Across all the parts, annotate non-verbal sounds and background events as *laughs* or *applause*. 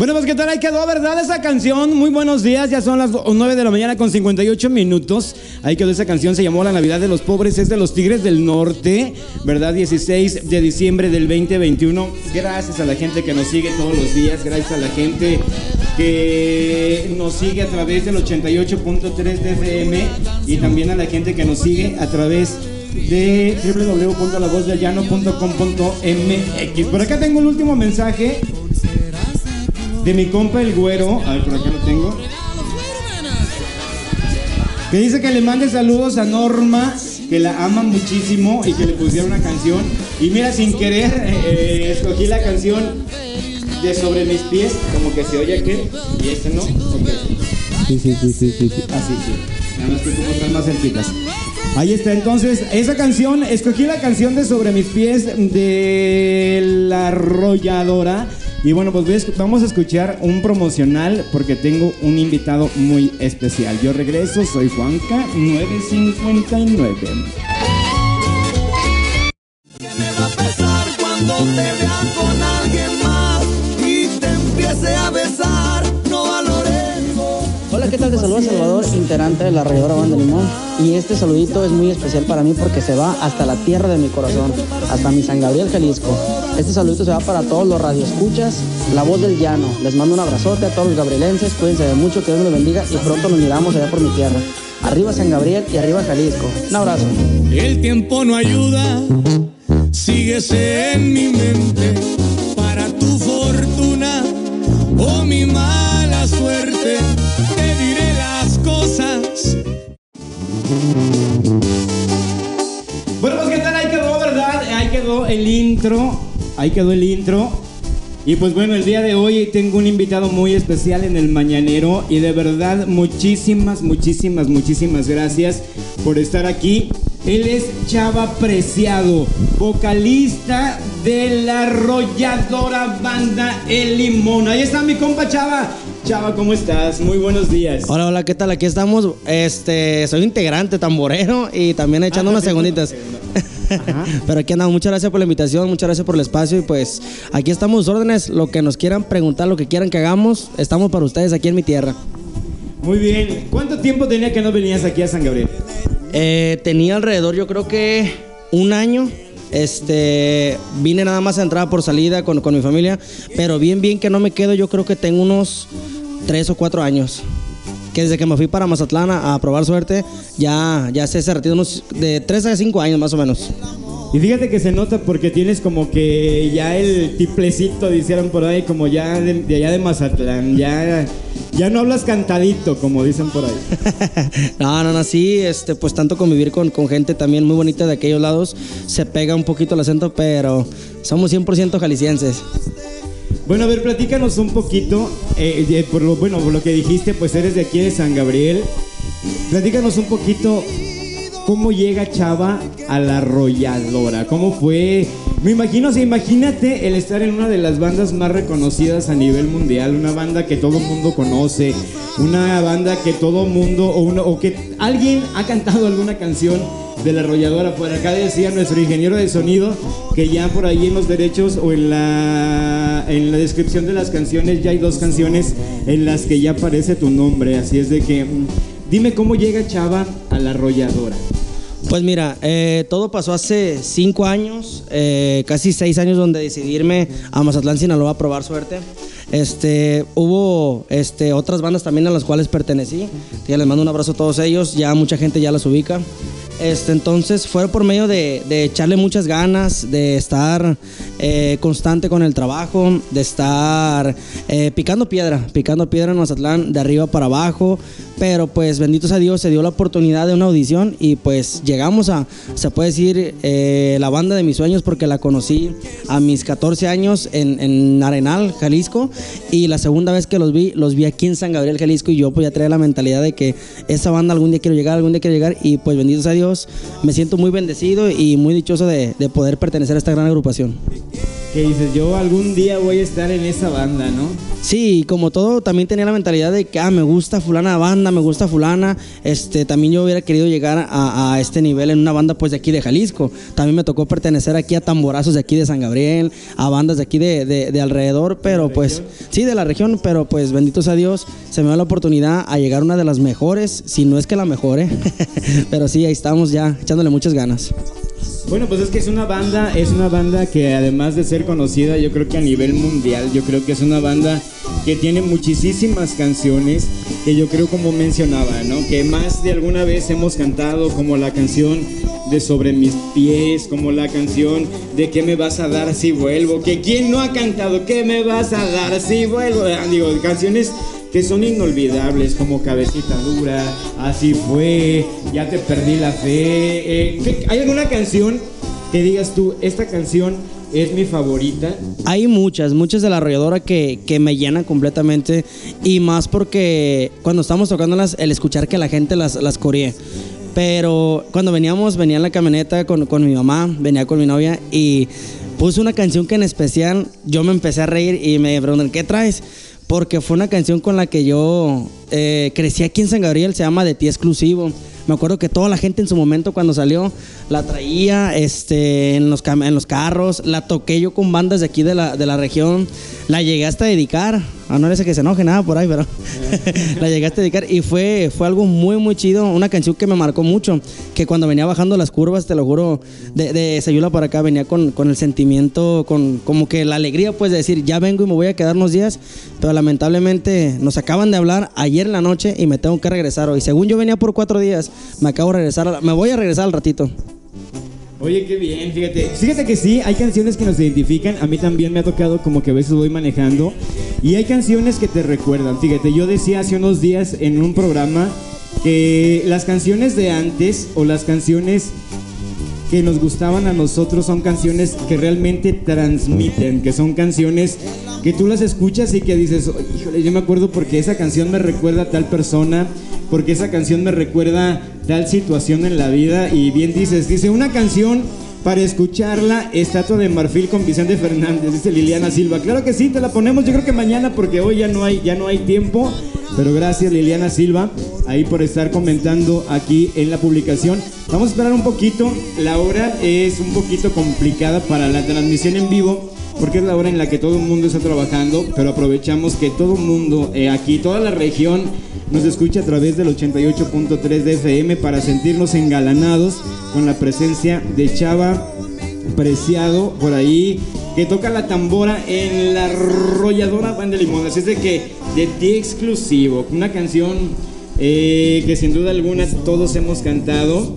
Bueno, pues qué tal ahí quedó, ¿verdad? Esa canción. Muy buenos días, ya son las 9 de la mañana con 58 minutos. Ahí quedó esa canción, se llamó La Navidad de los Pobres, es de los Tigres del Norte, ¿verdad? 16 de diciembre del 2021. Gracias a la gente que nos sigue todos los días, gracias a la gente que nos sigue a través del 88.3 de FM y también a la gente que nos sigue a través de www.lavozdelllano.com.mx. Por acá tengo el último mensaje de mi compa el güero. A ver, por acá lo tengo. Que dice que le mande saludos a Norma, que la ama muchísimo y que le pusiera una canción. Y mira, sin querer, eh, escogí la canción de Sobre mis pies, como que se oye aquí, y este no. Sí, sí, sí, sí, sí, sí. Así, sí. Nada más que como están más cerquitas. Ahí está, entonces, esa canción, escogí la canción de Sobre mis pies de la arrolladora. Y bueno, pues vamos a escuchar un promocional porque tengo un invitado muy especial. Yo regreso, soy Juanca 959. ¿Qué me va a pasar cuando te vea con alguien más y te empiece a besar? ¿Qué tal? Te saluda Salvador, integrante de la Rayadora Banda Limón. Y este saludito es muy especial para mí porque se va hasta la tierra de mi corazón, hasta mi San Gabriel, Jalisco. Este saludito se va para todos los radioescuchas, la voz del llano. Les mando un abrazote a todos los gabrielenses, cuídense de mucho, que Dios los bendiga y pronto nos miramos allá por mi tierra. Arriba San Gabriel y arriba Jalisco. Un abrazo. El tiempo no ayuda, síguese en mi mente intro. Ahí quedó el intro. Y pues bueno, el día de hoy tengo un invitado muy especial en el Mañanero y de verdad muchísimas, muchísimas, muchísimas gracias por estar aquí. Él es Chava Preciado, vocalista de la arrolladora banda El Limón. Ahí está mi compa Chava. Chava, ¿cómo estás? Muy buenos días. Hola, hola, ¿qué tal? Aquí estamos. Este, soy integrante tamborero y también echando Ah, unas segunditas. *laughs* Pero aquí andamos. Muchas gracias por la invitación, muchas gracias por el espacio y pues aquí estamos órdenes. Lo que nos quieran preguntar, lo que quieran que hagamos, estamos para ustedes aquí en mi tierra. Muy bien. ¿Cuánto tiempo tenía que no venías aquí a San Gabriel? Eh, tenía alrededor, yo creo que un año. Este, vine nada más a entrar por salida con, con mi familia, pero bien, bien que no me quedo, yo creo que tengo unos tres o cuatro años. Que desde que me fui para Mazatlán a, a probar suerte, ya, ya se ese retiro unos de tres a cinco años más o menos. Y fíjate que se nota porque tienes como que ya el tiplecito, dijeron por ahí, como ya de, de allá de Mazatlán. Ya, ya no hablas cantadito, como dicen por ahí. *laughs* no, no, no, sí, este, pues tanto convivir con, con gente también muy bonita de aquellos lados, se pega un poquito el acento, pero somos 100% jaliscienses. Bueno, a ver, platícanos un poquito. eh, de- por lo, bueno, por lo que dijiste, pues eres de aquí de San Gabriel. Platícanos un poquito cómo llega Chava a la arrolladora. ¿Cómo fue? Me imagino, o imagínate el estar en una de las bandas más reconocidas a nivel mundial, una banda que todo mundo conoce, una banda que todo mundo, o, uno, o que alguien ha cantado alguna canción de la arrolladora. Por acá decía nuestro ingeniero de sonido que ya por ahí en los derechos o en la, en la descripción de las canciones ya hay dos canciones en las que ya aparece tu nombre. Así es de que, mm, dime cómo llega Chava a la arrolladora. Pues mira, eh, todo pasó hace cinco años, eh, casi seis años donde decidí irme a Mazatlán, Sinaloa a probar suerte. Este, hubo este, otras bandas también a las cuales pertenecí. Ya les mando un abrazo a todos ellos, ya mucha gente ya las ubica. Este, entonces fue por medio de, de echarle muchas ganas, de estar eh, constante con el trabajo, de estar eh, picando piedra, picando piedra en Mazatlán, de arriba para abajo. Pero pues bendito sea Dios, se dio la oportunidad de una audición y pues llegamos a, se puede decir, eh, la banda de mis sueños porque la conocí a mis 14 años en, en Arenal, Jalisco. Y la segunda vez que los vi, los vi aquí en San Gabriel, Jalisco. Y yo pues ya traía la mentalidad de que esa banda algún día quiero llegar, algún día quiero llegar. Y pues bendito sea Dios, me siento muy bendecido y muy dichoso de, de poder pertenecer a esta gran agrupación. Que dices, yo algún día voy a estar en esa banda, ¿no? Sí, como todo, también tenía la mentalidad de que, ah, me gusta fulana banda, me gusta fulana. Este, también yo hubiera querido llegar a, a, este nivel en una banda, pues, de aquí de Jalisco. También me tocó pertenecer aquí a tamborazos de aquí de San Gabriel, a bandas de aquí de, de, de alrededor, pero pues, sí, de la región, pero pues, bendito sea Dios, se me da la oportunidad a llegar a una de las mejores, si no es que la mejor, ¿eh? *laughs* pero sí, ahí estamos ya, echándole muchas ganas. Bueno, pues es que es una banda, es una banda que además de ser conocida, yo creo que a nivel mundial, yo creo que es una banda que tiene muchísimas canciones que yo creo como mencionaba, ¿no? Que más de alguna vez hemos cantado como la canción de Sobre mis pies, como la canción de ¿Qué me vas a dar si vuelvo? Que quién no ha cantado ¿Qué me vas a dar si vuelvo? Ah, digo, canciones que son inolvidables como Cabecita Dura, Así fue, Ya te perdí la fe. Eh, ¿Hay alguna canción que digas tú, esta canción es mi favorita? Hay muchas, muchas de la arrolladora que, que me llenan completamente y más porque cuando estamos tocándolas, el escuchar que la gente las, las coree. Pero cuando veníamos, venía en la camioneta con, con mi mamá, venía con mi novia y puse una canción que en especial yo me empecé a reír y me preguntan, ¿qué traes? porque fue una canción con la que yo eh, crecí aquí en San Gabriel, se llama De Ti Exclusivo. Me acuerdo que toda la gente en su momento cuando salió la traía este, en, los, en los carros, la toqué yo con bandas de aquí de la, de la región, la llegué hasta dedicar, a no que se enoje nada por ahí, pero *laughs* la llegué hasta dedicar y fue, fue algo muy, muy chido, una canción que me marcó mucho, que cuando venía bajando las curvas, te lo juro, de, de Sayula para acá, venía con, con el sentimiento, con como que la alegría, pues de decir, ya vengo y me voy a quedar unos días, pero lamentablemente nos acaban de hablar ayer en la noche y me tengo que regresar hoy. Según yo venía por cuatro días, me acabo de regresar, me voy a regresar al ratito. Oye, qué bien, fíjate. Fíjate que sí, hay canciones que nos identifican. A mí también me ha tocado como que a veces voy manejando. Y hay canciones que te recuerdan. Fíjate, yo decía hace unos días en un programa que las canciones de antes o las canciones que nos gustaban a nosotros son canciones que realmente transmiten, que son canciones que tú las escuchas y que dices, híjole, yo me acuerdo porque esa canción me recuerda a tal persona, porque esa canción me recuerda tal situación en la vida y bien dices, dice una canción para escucharla, Estatua de Marfil con Vicente Fernández, dice Liliana Silva. Claro que sí, te la ponemos yo creo que mañana porque hoy ya no hay, ya no hay tiempo. Pero gracias Liliana Silva ahí por estar comentando aquí en la publicación. Vamos a esperar un poquito. La hora es un poquito complicada para la transmisión en vivo porque es la hora en la que todo el mundo está trabajando, pero aprovechamos que todo el mundo eh, aquí, toda la región, nos escucha a través del 88.3 de FM para sentirnos engalanados con la presencia de Chava Preciado por ahí, que toca la tambora en la arrolladora Banda de Limón. Es de que de ti exclusivo, una canción eh, que sin duda alguna todos hemos cantado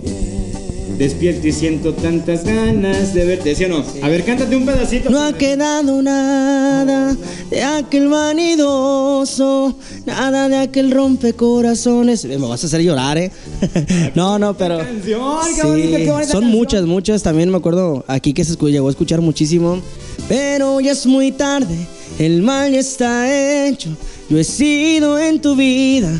Despierto y siento tantas ganas de verte, ¿sí o no? A ver, cántate un pedacito. No ha quedado nada de aquel vanidoso, nada de aquel rompecorazones. Me vas a hacer llorar, ¿eh? *laughs* no, no, pero. Canción, qué bonita, qué bonita Son canción. muchas, muchas. También me acuerdo aquí que se llegó a escuchar muchísimo. Pero ya es muy tarde, el mal ya está hecho. Yo he sido en tu vida.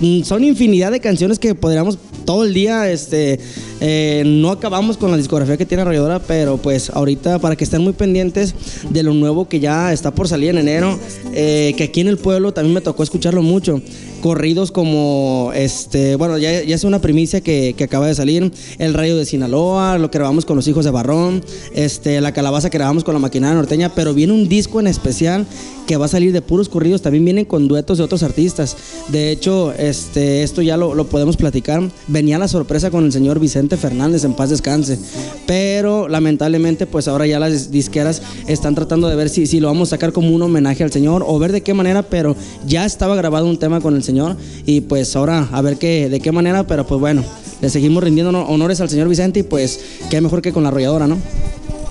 Mm, Son infinidad de canciones que podríamos todo el día, este, eh, no acabamos con la discografía que tiene Arrolladora, pero pues ahorita para que estén muy pendientes de lo nuevo que ya está por salir en enero, eh, que aquí en el pueblo también me tocó escucharlo mucho. Corridos como, este, bueno, ya, ya es una primicia que, que acaba de salir, El Rayo de Sinaloa, lo que grabamos con los hijos de Barrón, este, La Calabaza que grabamos con la maquinaria norteña, pero viene un disco en especial que va a salir de puros corridos, también vienen con duetos de otros artistas. De hecho, este, esto ya lo, podemos platicar. Venía la sorpresa con el señor Vicente Fernández, en paz descanse. Pero lamentablemente, pues ahora ya las disqueras están tratando de ver si, si lo vamos a sacar como un homenaje al señor o ver de qué manera, pero ya estaba grabado un tema con el señor y pues ahora a ver qué, de qué manera, pero pues bueno, le seguimos rindiendo honores al señor Vicente y pues qué mejor que con la arrolladora, ¿no?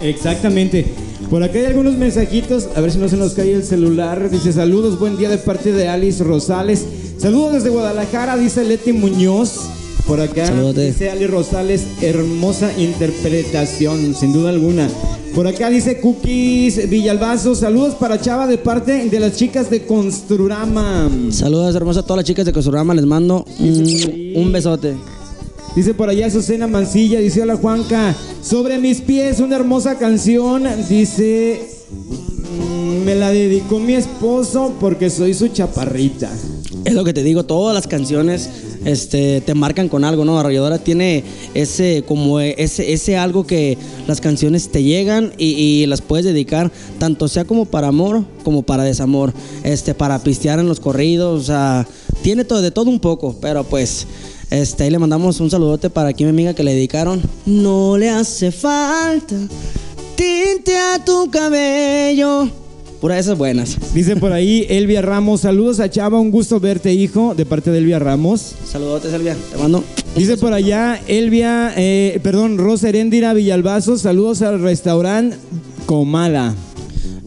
Exactamente. Por acá hay algunos mensajitos, a ver si no se nos cae el celular. Dice saludos, buen día de parte de Alice Rosales. Saludos desde Guadalajara, dice Leti Muñoz. Por acá Saludote. dice Ali Rosales, hermosa interpretación, sin duda alguna. Por acá dice Cookies Villalbazo, saludos para Chava de parte de las chicas de Construrama. Saludos hermosas a todas las chicas de Cosurama, les mando un, un besote. Dice por allá Susana Mancilla, dice hola Juanca, sobre mis pies, una hermosa canción, dice, "Mm, me la dedicó mi esposo porque soy su chaparrita. Es lo que te digo, todas las canciones este, te marcan con algo, ¿no? Arrolladora tiene ese, como ese, ese algo que las canciones te llegan y, y las puedes dedicar, tanto sea como para amor como para desamor, este, para pistear en los corridos, o sea, tiene todo, de todo un poco, pero pues, este, ahí le mandamos un saludote para aquí mi amiga que le dedicaron. No le hace falta tinte a tu cabello. Pura esas buenas. Dice por ahí Elvia Ramos, saludos a Chava, un gusto verte hijo, de parte de Elvia Ramos. Saludotes, Elvia. Te mando. Dice por allá Elvia, eh, perdón, Rosa Heréndira Villalbazo, saludos al restaurante Comala.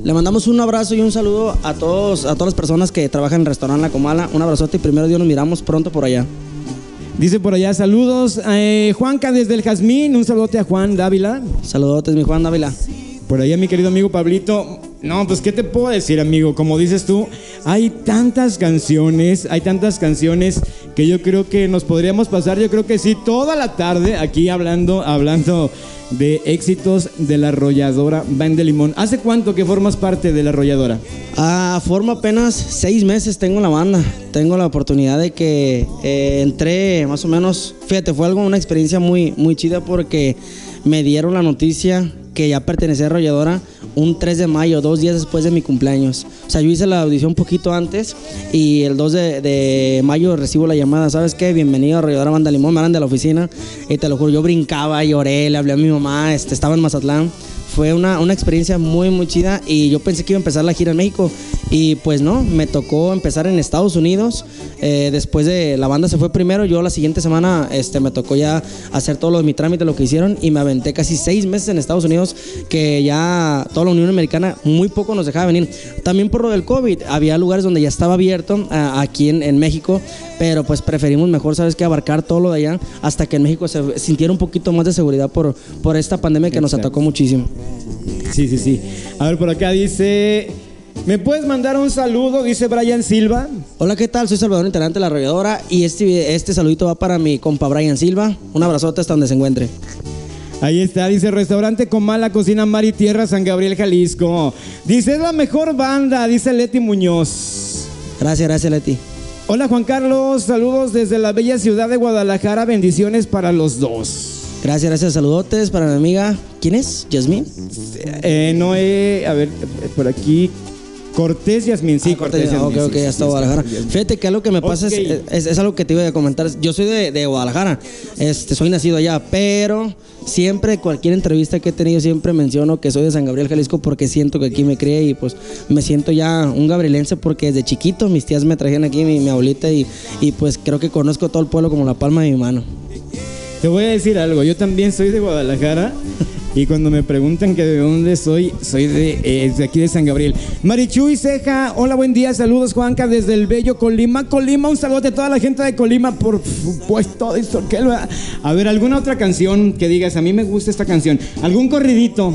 Le mandamos un abrazo y un saludo a todos, a todas las personas que trabajan en el restaurante La Comala. Un abrazote y primero Dios nos miramos pronto por allá. Dice por allá, saludos. eh, Juanca desde el Jazmín, un saludote a Juan Dávila. Saludotes, mi Juan Dávila. Por allá mi querido amigo Pablito. No, pues qué te puedo decir, amigo. Como dices tú, hay tantas canciones, hay tantas canciones que yo creo que nos podríamos pasar, yo creo que sí, toda la tarde aquí hablando, hablando de éxitos de la arrolladora Van de Limón. ¿Hace cuánto que formas parte de la arrolladora? Ah, formo apenas seis meses tengo en la banda. Tengo la oportunidad de que eh, entré más o menos. Fíjate, fue algo, una experiencia muy, muy chida porque me dieron la noticia que ya pertenecía a Arrolladora un 3 de mayo, dos días después de mi cumpleaños. O sea, yo hice la audición un poquito antes y el 2 de, de mayo recibo la llamada, ¿sabes qué? Bienvenido a Arrolladora Banda Limón, me hablan de la oficina y te lo juro, yo brincaba, lloré, le hablé a mi mamá, este, estaba en Mazatlán. Fue una, una experiencia muy, muy chida y yo pensé que iba a empezar la gira en México y pues no, me tocó empezar en Estados Unidos. Eh, después de la banda se fue primero, yo la siguiente semana este, me tocó ya hacer todo lo de mi trámite, lo que hicieron y me aventé casi seis meses en Estados Unidos que ya toda la Unión Americana muy poco nos dejaba venir. También por lo del COVID, había lugares donde ya estaba abierto a- aquí en, en México, pero pues preferimos mejor, ¿sabes qué? Abarcar todo lo de allá hasta que en México se sintiera un poquito más de seguridad por, por esta pandemia que nos atacó muchísimo. Sí, sí, sí. A ver, por acá dice, ¿me puedes mandar un saludo? Dice Brian Silva. Hola, ¿qué tal? Soy Salvador Integrante de La Arrolladora y este, este saludito va para mi compa Brian Silva. Un abrazote hasta donde se encuentre. Ahí está, dice restaurante Comala, cocina Mar y Tierra, San Gabriel, Jalisco. Dice, es la mejor banda, dice Leti Muñoz. Gracias, gracias, Leti. Hola Juan Carlos, saludos desde la bella ciudad de Guadalajara, bendiciones para los dos. Gracias, gracias. Saludotes para mi amiga. ¿Quién es? ¿Yasmín? Eh, Noé, a ver, eh, por aquí, Cortés Yasmin, sí, Ah, Cortés Cortés, Yasmín. ok, ok, hasta Guadalajara. Fíjate que algo que me pasa es, es algo que te iba a comentar. Yo soy de, de Guadalajara, este, soy nacido allá, pero siempre, cualquier entrevista que he tenido, siempre menciono que soy de San Gabriel, Jalisco, porque siento que aquí me crié y pues me siento ya un gabrielense porque desde chiquito mis tías me trajeron aquí, mi, mi abuelita, y, y pues creo que conozco todo el pueblo como la palma de mi mano. Te voy a decir algo, yo también soy de Guadalajara y cuando me preguntan que de dónde soy, soy de, eh, de aquí de San Gabriel. Marichuy Ceja, hola, buen día, saludos Juanca desde el bello Colima. Colima, un saludo a toda la gente de Colima, por supuesto. A ver, ¿alguna otra canción que digas? A mí me gusta esta canción. ¿Algún corridito?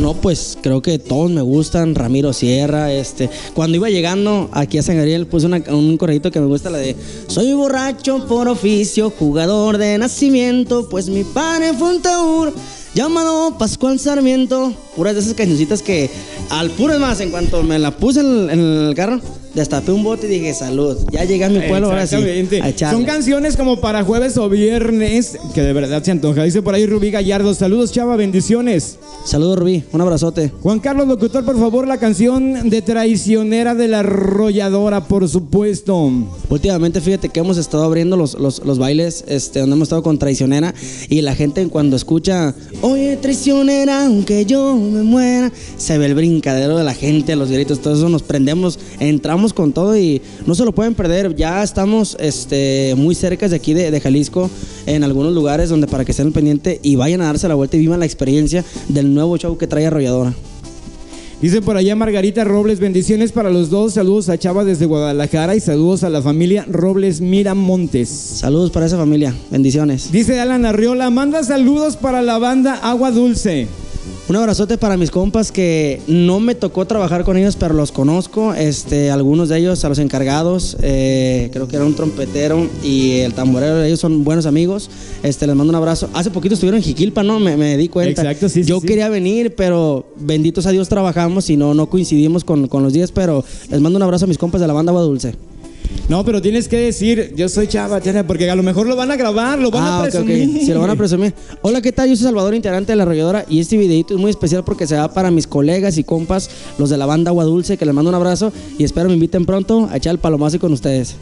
No, pues creo que todos me gustan. Ramiro Sierra, este. Cuando iba llegando aquí a San Gabriel, puse una- un corridito que me gusta, la de Soy borracho por oficio, jugador de nacimiento, pues mi padre fue un taur llamado Pascual Sarmiento. Puras de esas cancioncitas que al puro es más, en cuanto me la puse en el carro, destapé un bote y dije salud. Ya llegué a mi pueblo, ahora sí. A. Son canciones como para jueves o viernes que de verdad se antoja. Dice por ahí Rubí Gallardo, saludos Chava, bendiciones. Saludos, Rubí. Un abrazote. Juan Carlos Locutor, por favor, la canción de Traicionera de la Arrolladora, por supuesto. Últimamente, fíjate que hemos estado abriendo los, los, los bailes, este, donde hemos estado con Traicionera, y la gente cuando escucha, oye, traicionera, aunque yo me muera, se ve el brincadero de la gente, los gritos, todo eso, nos prendemos, entramos con todo y no se lo pueden perder. Ya estamos este, muy cerca de aquí de, de Jalisco, en algunos lugares donde para que estén pendiente y vayan a darse la vuelta y vivan la experiencia del nuevo show que trae Arrolladora. Dice por allá Margarita Robles, bendiciones para los dos. Saludos a Chava desde Guadalajara y saludos a la familia Robles Miramontes. Saludos para esa familia, bendiciones. Dice Alan Arriola, manda saludos para la banda Agua Dulce. Un abrazote para mis compas que no me tocó trabajar con ellos, pero los conozco. Este, algunos de ellos, a los encargados, eh, creo que era un trompetero y el tamborero, ellos son buenos amigos. Este, les mando un abrazo. Hace poquito estuvieron en Jiquilpa, ¿no? Me, me di cuenta. Exacto, sí, Yo sí. quería venir, pero benditos a Dios trabajamos y no, no coincidimos con, con los días, pero les mando un abrazo a mis compas de la banda Agua Dulce. No, pero tienes que decir, yo soy Chava, porque a lo mejor lo van a grabar, lo van a Ah, ok, ok. presumir. Sí, lo van a presumir. Hola, ¿qué tal? Yo soy Salvador, integrante de La Arrolladora, y este videito es muy especial porque se va para mis colegas y compas, los de la banda Agua Dulce, que les mando un abrazo y espero me inviten pronto a echar el palomazo con ustedes.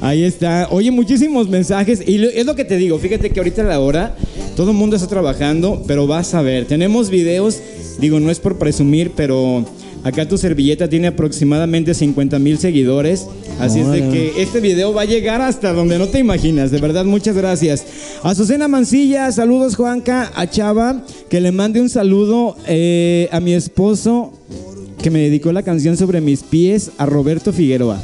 Ahí está. Oye, muchísimos mensajes. Y es lo que te digo. Fíjate que ahorita a la hora todo el mundo está trabajando, pero vas a ver. Tenemos videos. Digo, no es por presumir, pero acá tu servilleta tiene aproximadamente 50 mil seguidores. Así es de que este video va a llegar hasta donde no te imaginas. De verdad, muchas gracias. Azucena Mancilla, saludos Juanca, a Chava, que le mande un saludo eh, a mi esposo que me dedicó la canción sobre mis pies, a Roberto Figueroa.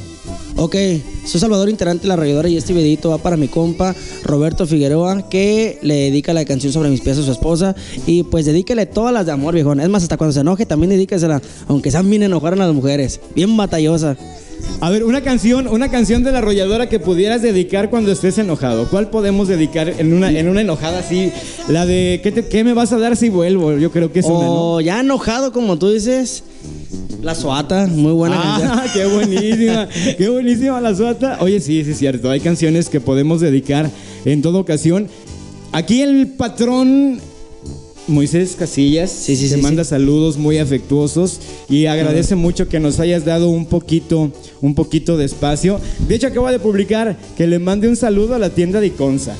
Ok, soy Salvador, integrante de La Arrolladora, y este videito va para mi compa Roberto Figueroa, que le dedica la canción sobre mis pies a su esposa. Y pues dedíquele todas las de amor, viejón. Es más, hasta cuando se enoje, también dedíquesela, aunque sean bien enojadas las mujeres. Bien batallosa. A ver, una canción, una canción de la arrolladora que pudieras dedicar cuando estés enojado. ¿Cuál podemos dedicar en una, en una enojada así? La de ¿qué, te- qué me vas a dar si vuelvo? Yo creo que es una, ¿no? O ya enojado, como tú dices, La Suata, muy buena canción. Ah, *laughs* qué buenísima, qué buenísima la suata. Oye, sí, sí es cierto. Hay canciones que podemos dedicar en toda ocasión. Aquí el patrón Moisés Casillas Sí, sí, te sí, manda saludos muy afectuosos y agradece mucho que nos hayas dado un poquito, un poquito de espacio. De hecho, acaba de publicar que le mande un saludo a la tienda de Iconza.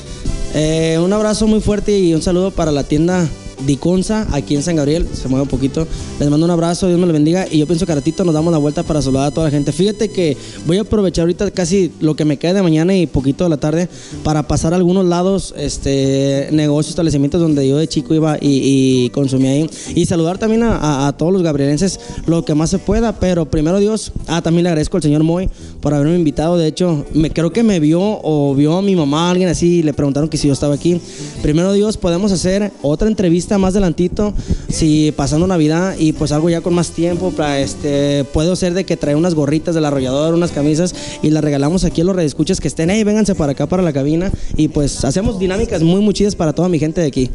Eh, un abrazo muy fuerte y un saludo para la tienda Diconza, aquí en San Gabriel. Se mueve un poquito. Les mando un abrazo, Dios me lo bendiga. Y yo pienso que ratito nos damos la vuelta para saludar a toda la gente. Fíjate que voy a aprovechar ahorita casi lo que me queda de mañana y poquito de la tarde para pasar algunos lados, este, negocios, establecimientos donde yo de chico iba y, y consumía ahí. Y saludar también a todos los gabrielenses lo que más se pueda. Pero primero Dios, ah, también le agradezco al señor Moy por haberme invitado. De hecho, me, creo que me vio o vio a mi mamá, alguien así, y le preguntaron que si yo estaba aquí. Primero Dios, podemos hacer otra entrevista más adelantito, si pasando Navidad y pues algo ya con más tiempo, para este, puedo ser de que trae unas gorritas del arrollador, unas camisas y las regalamos aquí a los redescuchas que estén, hey, vénganse para acá, para la cabina y pues hacemos dinámicas muy, muy chidas para toda mi gente de aquí.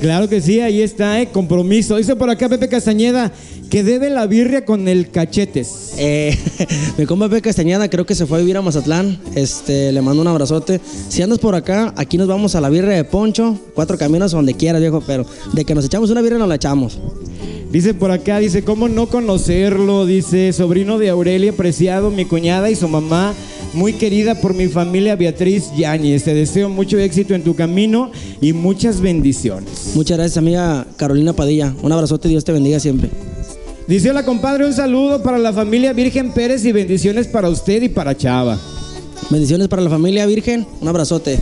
Claro que sí, ahí está, eh, compromiso. Dice por acá Pepe Castañeda que debe la birria con el cachetes. Eh, *laughs* mi compa Pepe Castañeda creo que se fue a vivir a Mazatlán. Este, le mando un abrazote. Si andas por acá, aquí nos vamos a la birria de Poncho. Cuatro caminos donde quieras, viejo, pero de que nos echamos una birria nos la echamos. Dice por acá, dice, ¿cómo no conocerlo? Dice, sobrino de Aurelia Preciado, mi cuñada y su mamá, muy querida por mi familia Beatriz Yáñez. Te deseo mucho éxito en tu camino y muchas bendiciones. Muchas gracias, amiga Carolina Padilla. Un abrazote, Dios te bendiga siempre. Dice, hola compadre, un saludo para la familia Virgen Pérez y bendiciones para usted y para Chava. Bendiciones para la familia Virgen. Un abrazote.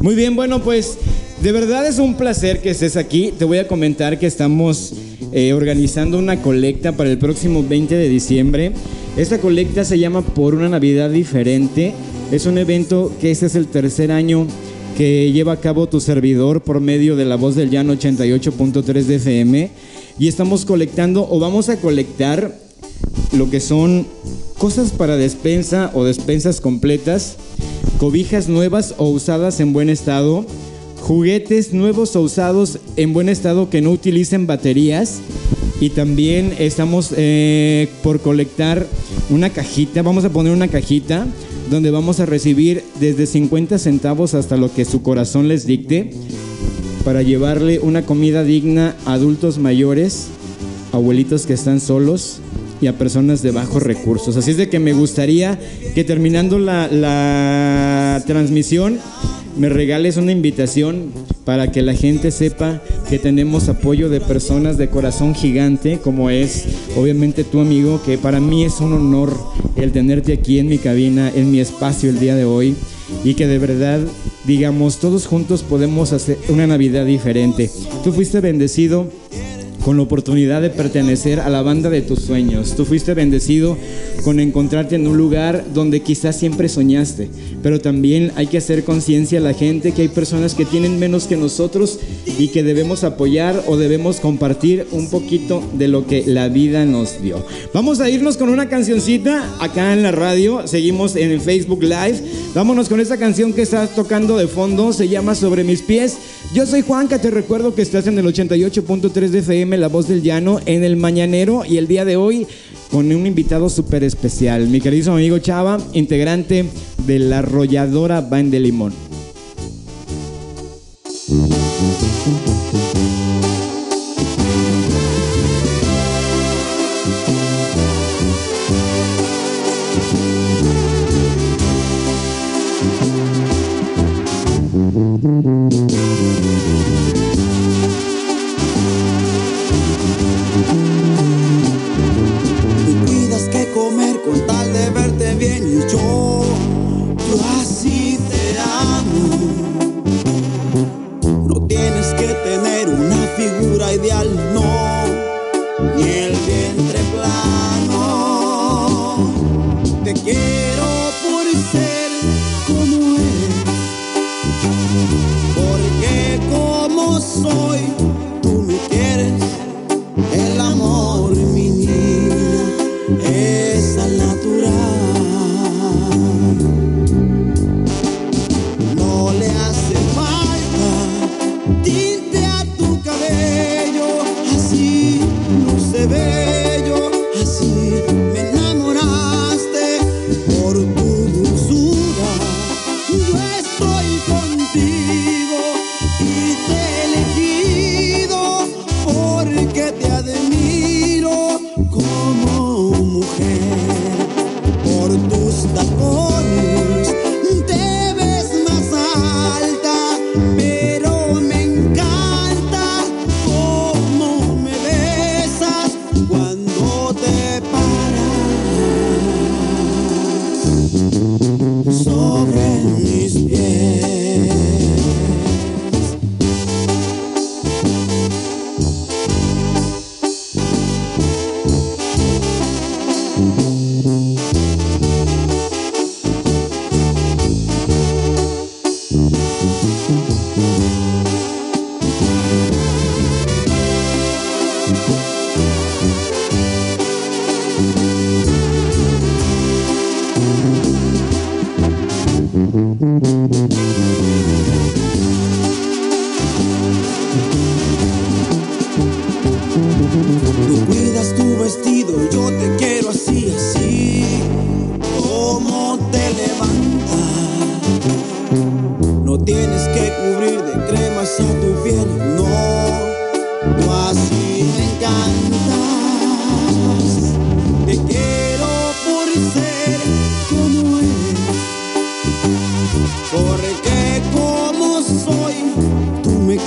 Muy bien, bueno, pues de verdad es un placer que estés aquí. Te voy a comentar que estamos eh, organizando una colecta para el próximo 20 de diciembre. Esta colecta se llama Por una Navidad Diferente. Es un evento que este es el tercer año que lleva a cabo tu servidor por medio de la voz del llano 88.3 de FM. Y estamos colectando o vamos a colectar lo que son cosas para despensa o despensas completas, cobijas nuevas o usadas en buen estado, juguetes nuevos o usados en buen estado que no utilicen baterías y también estamos eh, por colectar una cajita, vamos a poner una cajita donde vamos a recibir desde 50 centavos hasta lo que su corazón les dicte para llevarle una comida digna a adultos mayores, abuelitos que están solos y a personas de bajos recursos. Así es de que me gustaría que terminando la, transmisión me regales una invitación para que la gente sepa que tenemos apoyo de personas de corazón gigante, como es obviamente tu amigo, que para mí es un honor el tenerte aquí en mi cabina, en mi espacio el día de hoy, y que de verdad, digamos, todos juntos podemos hacer una Navidad diferente. Tú fuiste bendecido con la oportunidad de pertenecer a la banda de tus sueños. Tú fuiste bendecido con encontrarte en un lugar donde quizás siempre soñaste, pero también hay que hacer conciencia a la gente que hay personas que tienen menos que nosotros y que debemos apoyar o debemos compartir un poquito de lo que la vida nos dio. Vamos a irnos con una cancioncita acá en la radio, seguimos en Facebook Live. Vámonos con esta canción que estás tocando de fondo, se llama Sobre mis pies. Yo soy Juanca, te recuerdo que estás en el 88.3 de FM, La Voz del Llano, en el Mañanero y el día de hoy con un invitado súper especial, mi querido amigo Chava, integrante de la arrolladora Van de Limón.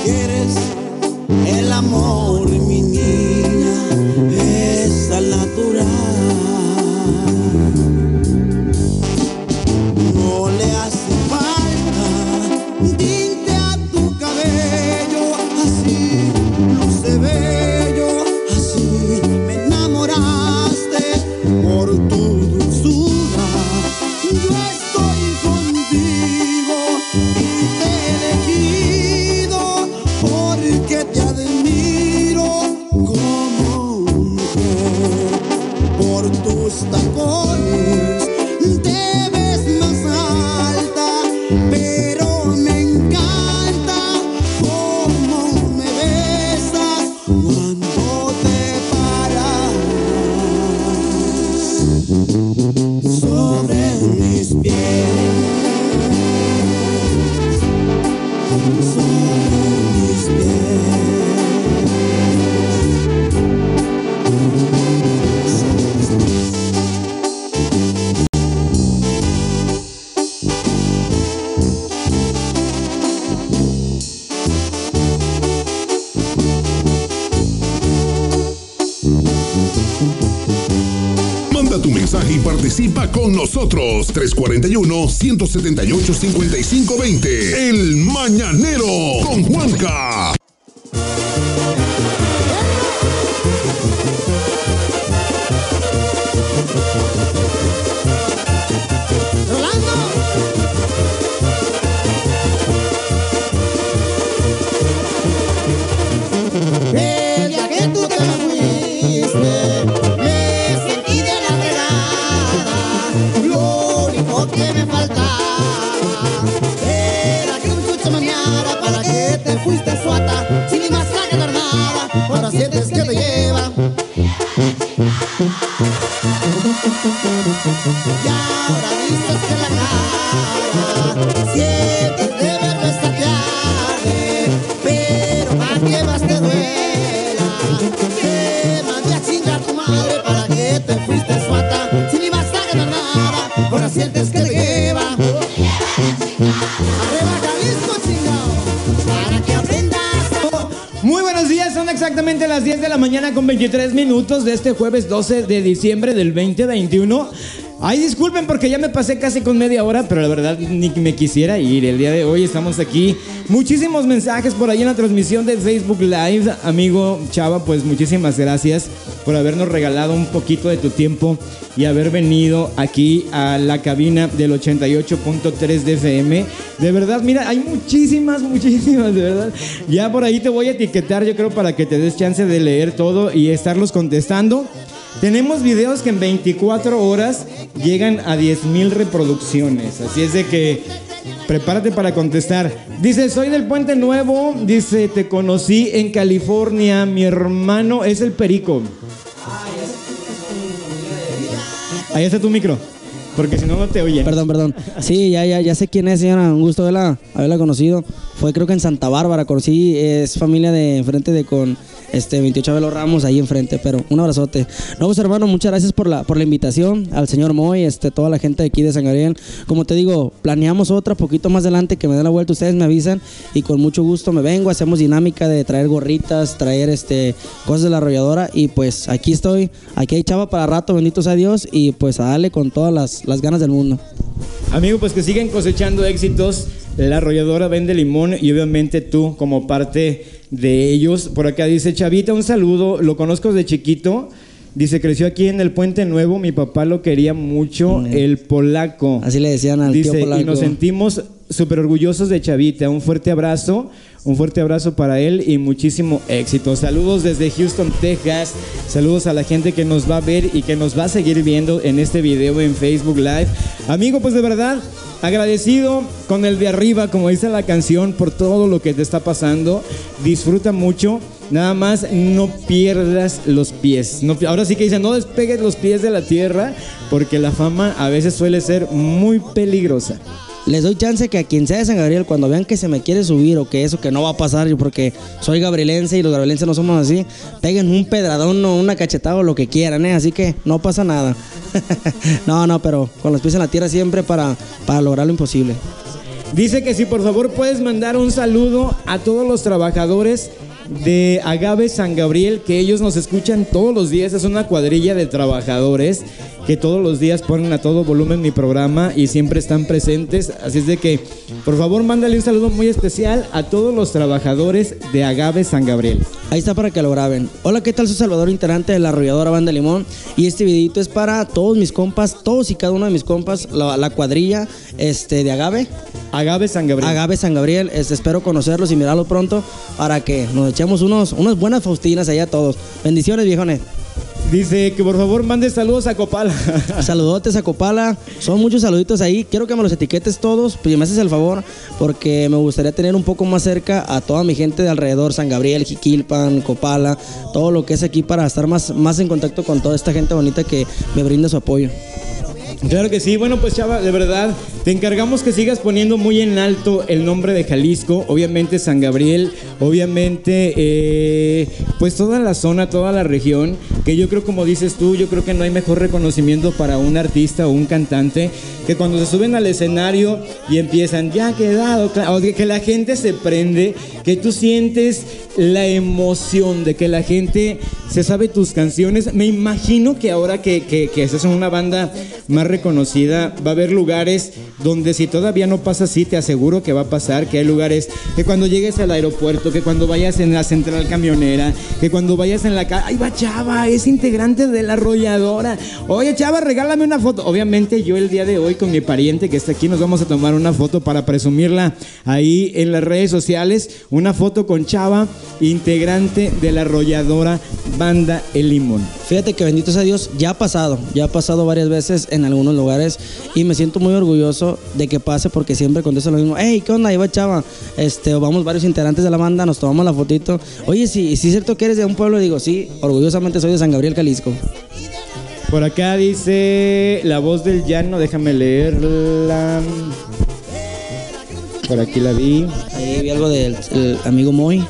Quieres. El amor, mi y participa con nosotros. 341-178-5520. El Mañanero con Juanca. Exactamente las 10 de la mañana con 23 minutos de este jueves 12 de diciembre del 2021. Ay, disculpen porque ya me pasé casi con media hora, pero la verdad ni me quisiera ir. El día de hoy estamos aquí. Muchísimos mensajes por ahí en la transmisión de Facebook Live. Amigo Chava, pues muchísimas gracias por habernos regalado un poquito de tu tiempo y haber venido aquí a la cabina del 88.3 de FM. De verdad, mira, hay muchísimas, *laughs* muchísimas, de verdad. Ya por ahí te voy a etiquetar, yo creo, para que te des chance de leer todo y estarlos contestando. Tenemos videos que en 24 horas llegan a 10 mil reproducciones. Así es de que prepárate para contestar. Dice, soy del Puente Nuevo. Dice, te conocí en California. Mi hermano es el Perico. Ahí está tu micro. Porque si no, no te oye. Perdón, perdón. Sí, ya, ya, ya sé quién es, señora. Un gusto haberla, haberla conocido. Fue creo que en Santa Bárbara. Conocí, es familia de enfrente de con este 28 Abelo Ramos ahí enfrente, pero un abrazote. No, pues hermano, muchas gracias por la, por la invitación al señor Moy, este, toda la gente de aquí de San Gabriel. Como te digo, planeamos otra poquito más adelante que me den la vuelta, ustedes me avisan y con mucho gusto me vengo, hacemos dinámica de traer gorritas, traer este cosas de la arrolladora y pues aquí estoy, aquí hay chava para rato, bendito sea Dios y pues a darle con todas las, las ganas del mundo. Amigo, pues que sigan cosechando éxitos. La arrolladora vende limón y obviamente tú como parte de ellos. Por acá dice Chavita, un saludo. Lo conozco de chiquito. Dice, creció aquí en el Puente Nuevo. Mi papá lo quería mucho, el polaco. Así le decían al tío Dice, polaco. y nos sentimos súper orgullosos de Chavita. Un fuerte abrazo, un fuerte abrazo para él y muchísimo éxito. Saludos desde Houston, Texas. Saludos a la gente que nos va a ver y que nos va a seguir viendo en este video en Facebook Live. Amigo, pues de verdad, agradecido con el de arriba, como dice la canción, por todo lo que te está pasando. Disfruta mucho. Nada más no pierdas los pies. No ahora sí que dicen, no despegues los pies de la tierra, porque la fama a veces suele ser muy peligrosa. Les doy chance que a quien sea de San Gabriel, cuando vean que se me quiere subir o que eso que no va a pasar, yo porque soy gabrielense y los gabrielenses no somos así, peguen un pedradón o una cachetada o lo que quieran, ¿eh? Así que no pasa nada. *laughs* no, no, pero con los pies en la tierra siempre para, para lograr lo imposible. Dice que si por favor puedes mandar un saludo a todos los trabajadores de Agave San Gabriel, que ellos nos escuchan todos los días. Es una cuadrilla de trabajadores que todos los días ponen a todo volumen mi programa y siempre están presentes. Así es de que, por favor, mándale un saludo muy especial a todos los trabajadores de Agave San Gabriel. Ahí está para que lo graben. Hola, ¿qué tal? Soy Salvador, integrante de la arrolladora Banda Limón. Y este videito es para todos mis compas, todos y cada uno de mis compas, la, la cuadrilla este, de Agave. Agave San Gabriel. Agave San Gabriel. Este, espero conocerlos y mirarlos pronto para que nos echemos unos, unas buenas faustinas allá todos. Bendiciones, viejones. Dice que por favor mande saludos a Copala. *laughs* Saludotes a Copala. Son muchos saluditos ahí. Quiero que me los etiquetes todos. Pues me haces el favor. Porque me gustaría tener un poco más cerca a toda mi gente de alrededor. San Gabriel, Jiquilpan, Copala. Todo lo que es aquí para estar más, más en contacto con toda esta gente bonita que me brinda su apoyo. Claro que sí. Bueno, pues Chava, de verdad, te encargamos que sigas poniendo muy en alto el nombre de Jalisco. Obviamente San Gabriel, obviamente, eh, pues toda la zona, toda la región. Que yo creo, como dices tú, yo creo que no hay mejor reconocimiento para un artista o un cantante que cuando se suben al escenario y empiezan, ya ha quedado, cla-", o de que la gente se prende, que tú sientes la emoción de que la gente se sabe tus canciones. Me imagino que ahora que, que, que estás en una banda más reconocida, va a haber lugares donde si todavía no pasa así, te aseguro que va a pasar, que hay lugares que cuando llegues al aeropuerto, que cuando vayas en la central camionera, que cuando vayas en la calle, ¡ay va Chava! Es integrante de la arrolladora. Oye Chava, regálame una foto. Obviamente yo el día de hoy con mi pariente que está aquí nos vamos a tomar una foto para presumirla ahí en las redes sociales, una foto con Chava integrante de la arrolladora Banda El Limón. Fíjate que bendito sea Dios, ya ha pasado, ya ha pasado varias veces en algunos lugares y me siento muy orgulloso de que pase porque siempre contesto lo mismo. Hey, ¿qué onda? Ahí va Chava. Este, vamos varios integrantes de la banda, nos tomamos la fotito. Oye, sí, sí es cierto que eres de un pueblo, digo, sí, orgullosamente soy de San Gabriel, Jalisco. Por acá dice la voz del llano, déjame leerla. Por aquí la vi. Ahí vi algo del el amigo Moy.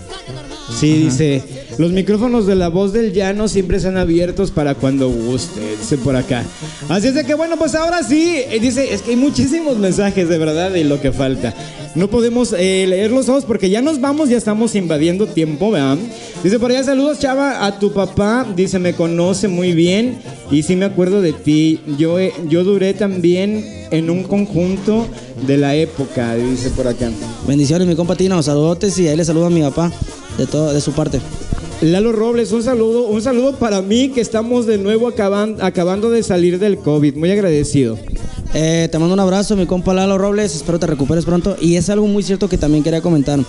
Sí, dice, los micrófonos de la voz del llano siempre están abiertos para cuando guste, dice por acá. Así es de que bueno, pues ahora sí, eh, dice, es que hay muchísimos mensajes de verdad y lo que falta. No podemos eh, leerlos todos porque ya nos vamos, ya estamos invadiendo tiempo, ¿verdad? Dice por allá, saludos Chava a tu papá, dice, me conoce muy bien y sí me acuerdo de ti. Yo, eh, yo duré también en un conjunto de la época, dice por acá. Bendiciones, mi compa Tino, saludotes y ahí le saludo a mi papá de, todo, de su parte. Lalo Robles, un saludo, un saludo para mí que estamos de nuevo acaban- acabando de salir del COVID. Muy agradecido. Eh, te mando un abrazo, mi compa Lalo Robles. Espero te recuperes pronto. Y es algo muy cierto que también quería comentar.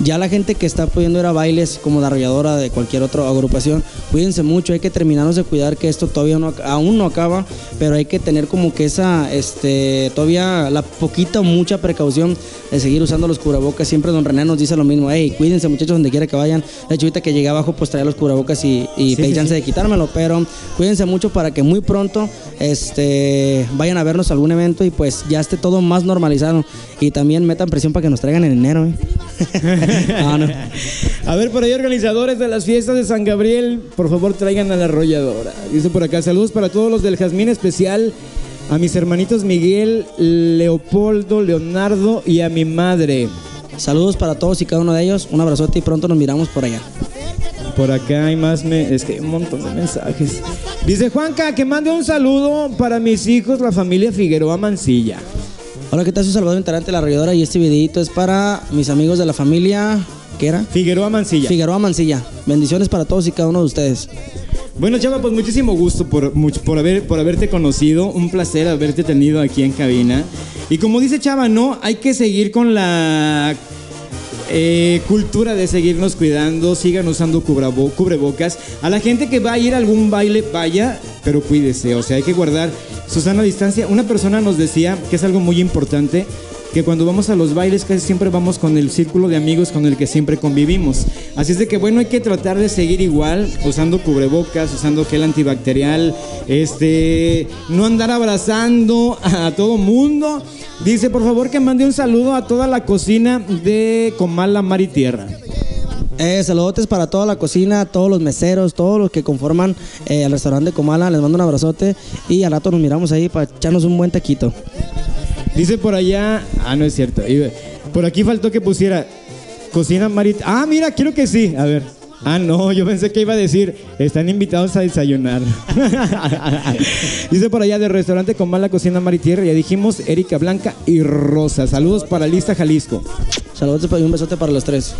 Ya la gente que está pudiendo ir a bailes como la arrolladora de cualquier otra agrupación, cuídense mucho. Hay que terminarnos de cuidar que esto todavía no, aún no acaba, pero hay que tener como que esa, este, todavía la poquita o mucha precaución de seguir usando los cubrebocas. Siempre Don René nos dice lo mismo. Hey, cuídense muchachos donde quiera que vayan. De hecho, ahorita que llegué abajo, pues traía los cubrebocas y, y Sí, pedí sí, chance sí. de quitármelo, pero cuídense mucho para que muy pronto este, vayan a vernos a algún evento y pues ya esté todo más normalizado. Y también metan presión para que nos traigan en enero. ¿eh? *laughs* No, no. A ver, por ahí, organizadores de las fiestas de San Gabriel, por favor traigan a la arrolladora. Dice por acá, saludos para todos los del Jazmín Especial, a mis hermanitos Miguel, Leopoldo, Leonardo y a mi madre. Saludos para todos y cada uno de ellos. Un abrazote y pronto nos miramos por allá. Por acá hay más, me- es que hay un montón de mensajes. Dice Juanca, que mande un saludo para mis hijos, la familia Figueroa Mancilla. Hola, ¿qué tal? Soy Salvador Interante, la arrolladora y este videito es para mis amigos de la familia... ¿Qué era? Figueroa Mancilla. Figueroa Mancilla. Bendiciones para todos y cada uno de ustedes. Bueno, Chava, pues muchísimo gusto por, por, haber, por haberte conocido. Un placer haberte tenido aquí en cabina. Y como dice Chava, no, hay que seguir con la eh, cultura de seguirnos cuidando. Sigan usando cubrebocas. A la gente que va a ir a algún baile, vaya, pero cuídese. O sea, hay que guardar su sana distancia. Una persona nos decía que es algo muy importante que cuando vamos a los bailes casi siempre vamos con el círculo de amigos con el que siempre convivimos. Así es de que bueno, hay que tratar de seguir igual, usando cubrebocas, usando gel antibacterial, este, no andar abrazando a todo mundo. Dice, por favor, que mande un saludo a toda la cocina de Comala Mar y Tierra. Eh, saludotes para toda la cocina, todos los meseros, todos los que conforman eh, el restaurante Comala. Les mando un abrazote y al rato nos miramos ahí para echarnos un buen taquito. Dice por allá, ah, no es cierto. Por aquí faltó que pusiera cocina Marit. Ah, mira, quiero que sí. A ver. Ah, no, yo pensé que iba a decir, están invitados a desayunar. *laughs* Dice por allá del restaurante con mala cocina Mar y Tierra, ya dijimos, Erika Blanca y Rosa. Saludos para Lista Jalisco. Saludos y un besote para los tres.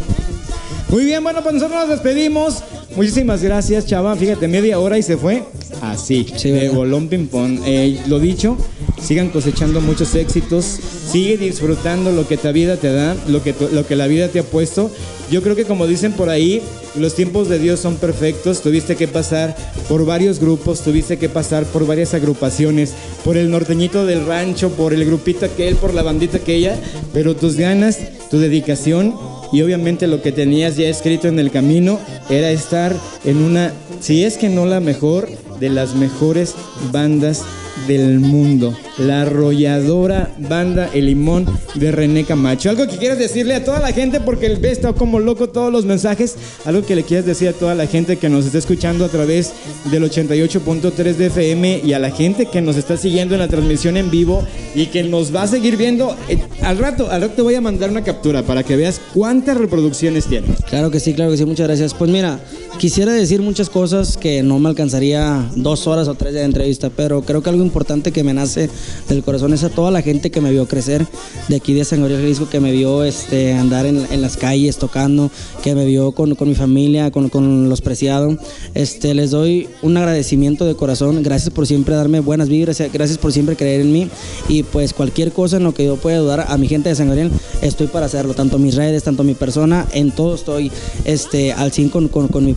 Muy bien, bueno, pues nosotros nos despedimos. Muchísimas gracias, chava. Fíjate, media hora y se fue así, Sí, bolón ping pong. Eh, lo dicho, sigan cosechando muchos éxitos. Sigue disfrutando lo que la vida te da, lo que, tu- lo que la vida te ha puesto. Yo creo que como dicen por ahí, los tiempos de Dios son perfectos. Tuviste que pasar por varios grupos, tuviste que pasar por varias agrupaciones, por el norteñito del rancho, por el grupito aquel, por la bandita aquella, pero tus ganas, tu dedicación y obviamente lo que tenías ya escrito en el camino era estar en una, si es que no la mejor, de las mejores bandas del mundo. La arrolladora banda El Limón de René Camacho. Algo que quieras decirle a toda la gente, porque el ve está como loco todos los mensajes. Algo que le quieras decir a toda la gente que nos está escuchando a través del 88.3 de FM y a la gente que nos está siguiendo en la transmisión en vivo y que nos va a seguir viendo. Eh, al rato, al rato te voy a mandar una captura para que veas cuántas reproducciones tiene. Claro que sí, claro que sí, muchas gracias. Pues mira, quisiera decir muchas cosas que no me alcanzaría dos horas o tres de entrevista, pero creo que algo importante que me nace del corazón es a toda la gente que me vio crecer de aquí de San Gabriel Jalisco, que me vio este, andar en, en las calles tocando, que me vio con, con mi familia, con, con los preciados. Este, les doy un agradecimiento de corazón. Gracias por siempre darme buenas vibras, gracias por siempre creer en mí. Y pues cualquier cosa en lo que yo pueda ayudar a mi gente de San Gabriel, estoy para hacerlo. Tanto mis redes, tanto mi persona, en todo estoy este, al 100 con, con, con mi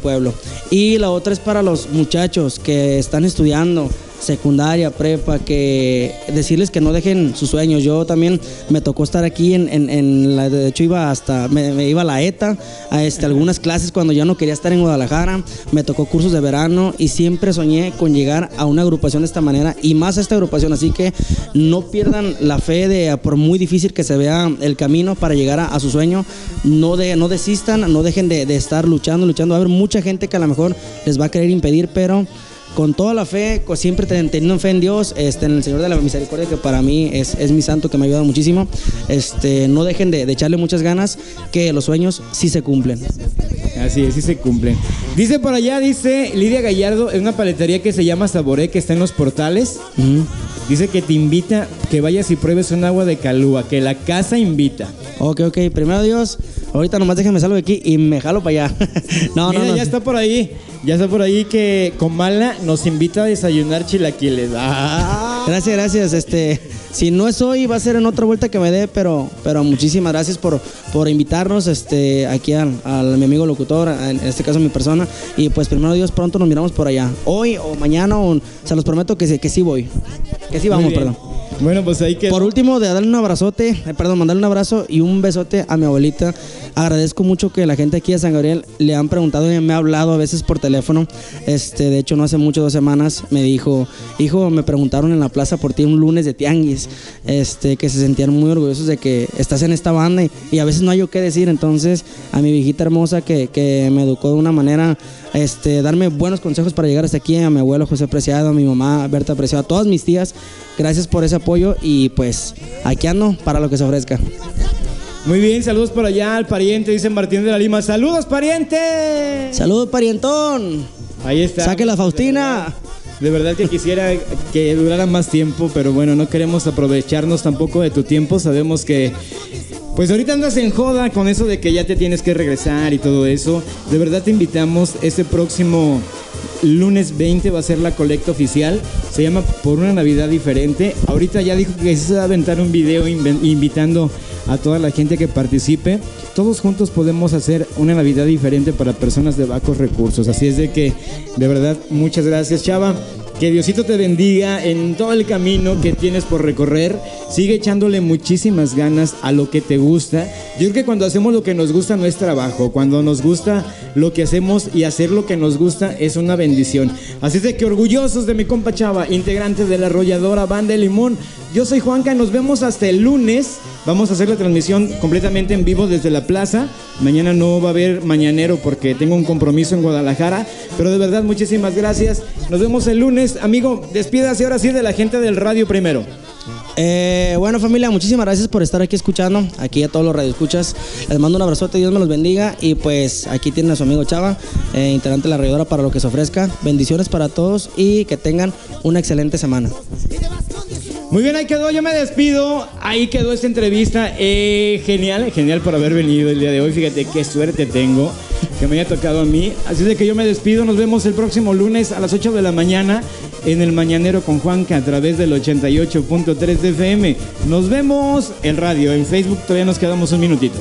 Y la otra es para los muchachos que están estudiando secundaria, prepa, que decirles que no dejen sus sueños. Yo también me tocó estar aquí en, en, en la, de hecho iba hasta, me, me iba a la ETA, a este, algunas clases cuando ya no quería estar en Guadalajara, me tocó cursos de verano y siempre soñé con llegar a una agrupación de esta manera y más a esta agrupación, así que no pierdan la fe de, por muy difícil que se vea el camino para llegar a, a su sueño, no, de, no desistan, no dejen de, de estar luchando, luchando. Va a haber mucha gente que a lo mejor les va a querer impedir, pero con toda la fe, con- siempre ten- teniendo fe en Dios, este, en el Señor de la Misericordia, que para mí es, es mi santo, que me ha ayudado muchísimo. Este, no dejen de, de echarle muchas ganas, que los sueños sí se cumplen. Así es, sí se cumplen. Dice por allá, dice Lidia Gallardo, en una paletería que se llama Saboré, que está en los portales. Dice que te invita que vayas y pruebes un agua de calúa, que la casa invita. Ok, ok, primero Dios, ahorita nomás déjenme salgo de aquí y me jalo para allá. *laughs* no, Mira, no, no. ya está por ahí. Ya está por ahí que Comala nos invita a desayunar chilaquiles. Ah. Gracias, gracias. Este, si no es hoy, va a ser en otra vuelta que me dé, pero, pero muchísimas gracias por, por invitarnos este, aquí a, a mi amigo locutor, en este caso mi persona. Y pues primero Dios, pronto nos miramos por allá. Hoy o mañana, o, se los prometo que, sí- que sí voy. Que sí vamos, perdón. Bueno, pues ahí que. Por último, de darle un abrazote, eh, perdón, mandarle un abrazo y un besote a mi abuelita. Agradezco mucho que la gente aquí de San Gabriel le han preguntado y me ha hablado a veces por teléfono. Este, de hecho, no hace mucho, dos semanas, me dijo, hijo, me preguntaron en la plaza por ti un lunes de tianguis, este, que se sentían muy orgullosos de que estás en esta banda y, y a veces no hay yo qué decir. Entonces, a mi viejita hermosa que, que me educó de una manera, este, darme buenos consejos para llegar hasta aquí, a mi abuelo José Preciado, a mi mamá Berta Preciado, a todas mis tías, gracias por ese apoyo y pues aquí ando para lo que se ofrezca. Muy bien, saludos por allá al pariente, dice Martín de la Lima. ¡Saludos, pariente! Saludos, parientón. Ahí está. Saque la Faustina. De verdad que quisiera que durara más tiempo, pero bueno, no queremos aprovecharnos tampoco de tu tiempo. Sabemos que, pues ahorita andas en joda con eso de que ya te tienes que regresar y todo eso. De verdad te invitamos este próximo lunes 20 va a ser la colecta oficial. Se llama Por una Navidad diferente. Ahorita ya dijo que se va a aventar un video invitando a toda la gente que participe. Todos juntos podemos hacer una Navidad diferente para personas de bajos recursos. Así es de que, de verdad, muchas gracias, Chava. Que Diosito te bendiga en todo el camino que tienes por recorrer. Sigue echándole muchísimas ganas a lo que te gusta. Yo creo que cuando hacemos lo que nos gusta no es trabajo. Cuando nos gusta lo que hacemos y hacer lo que nos gusta es una bendición. Así es de que orgullosos de mi compa Chava, integrante de la arrolladora Banda de Limón. Yo soy Juanca, nos vemos hasta el lunes. Vamos a hacer la transmisión completamente en vivo desde la plaza. Mañana no va a haber mañanero porque tengo un compromiso en Guadalajara. Pero de verdad, muchísimas gracias. Nos vemos el lunes. Amigo, despídase ahora sí de la gente del radio primero. Eh, bueno familia, muchísimas gracias por estar aquí escuchando, aquí a todos los radioescuchas. Les mando un abrazote, Dios me los bendiga y pues aquí tienen a su amigo Chava, eh, integrante de la rayadora para lo que se ofrezca. Bendiciones para todos y que tengan una excelente semana. Muy bien, ahí quedó, yo me despido. Ahí quedó esta entrevista. Eh, genial, genial por haber venido el día de hoy. Fíjate qué suerte tengo que me haya tocado a mí. Así de que yo me despido. Nos vemos el próximo lunes a las 8 de la mañana en el Mañanero con Juanca a través del 88.3 de FM. Nos vemos en radio. En Facebook todavía nos quedamos un minutito.